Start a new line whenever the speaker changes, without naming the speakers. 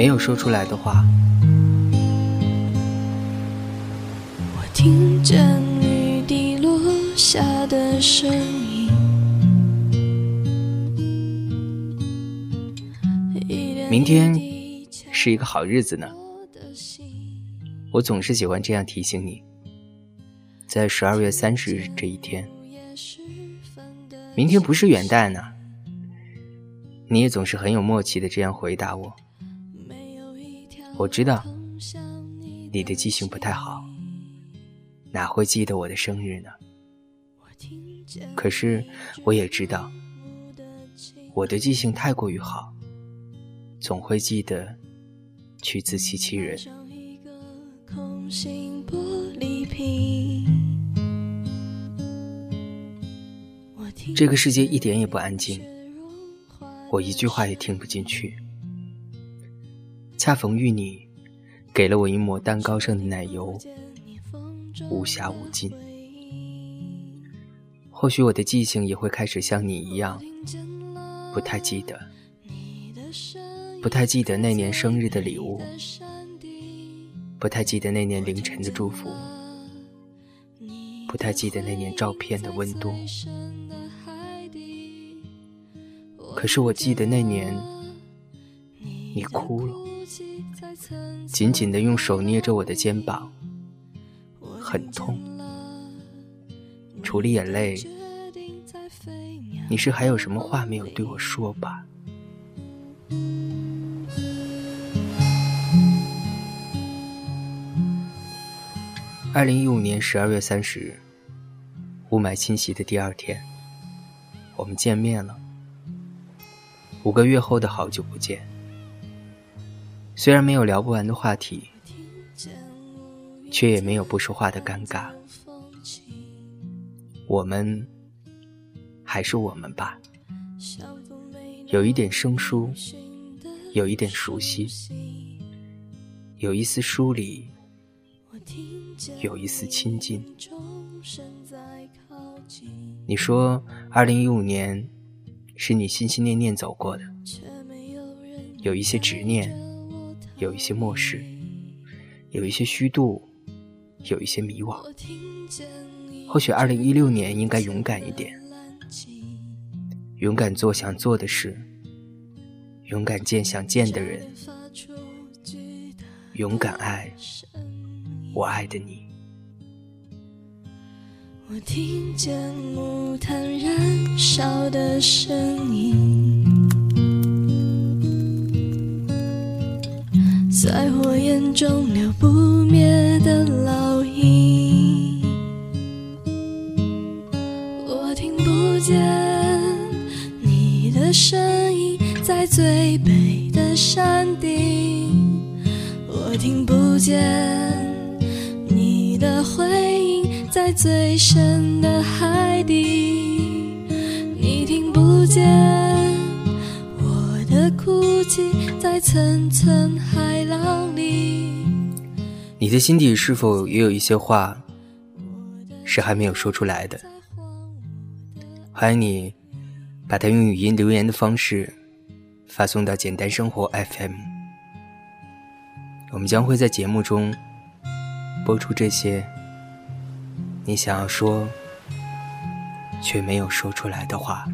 没有说出来的话。
我听见雨滴落下的声音，
明天是一个好日子呢。我总是喜欢这样提醒你，在十二月三十日这一天，明天不是元旦呢。你也总是很有默契的这样回答我。我知道你的记性不太好，哪会记得我的生日呢？可是我也知道，我的记性太过于好，总会记得去自欺欺人。这个世界一点也不安静，我一句话也听不进去。恰逢遇你，给了我一抹蛋糕上的奶油，无暇无尽。或许我的记性也会开始像你一样，不太记得，不太记得那年生日的礼物。不太记得那年凌晨的祝福，不太记得那年照片的温度。可是我记得那年，你哭了，紧紧的用手捏着我的肩膀，很痛。除了眼泪，你是还有什么话没有对我说吧？二零一五年十二月三十日，雾霾侵袭的第二天，我们见面了。五个月后的好久不见，虽然没有聊不完的话题，却也没有不说话的尴尬。我们还是我们吧，有一点生疏，有一点熟悉，有一丝疏离。有一丝亲近。你说，二零一五年是你心心念念走过的，有一些执念，有一些漠视，有一些虚度，有一些迷惘。或许二零一六年应该勇敢一点，勇敢做想做的事，勇敢见想见的人，勇敢爱。我爱的你。
我听见木炭燃烧的声音，不灭的烙印。我听不见你的声音，在最北的山顶。我听不见你。的回应在最深的海底，你听不见我的哭泣在层层海浪里。
你的心底是否也有一些话是还没有说出来的？欢迎你把它用语音留言的方式发送到简单生活 FM，我们将会在节目中。播出这些你想要说却没有说出来的话。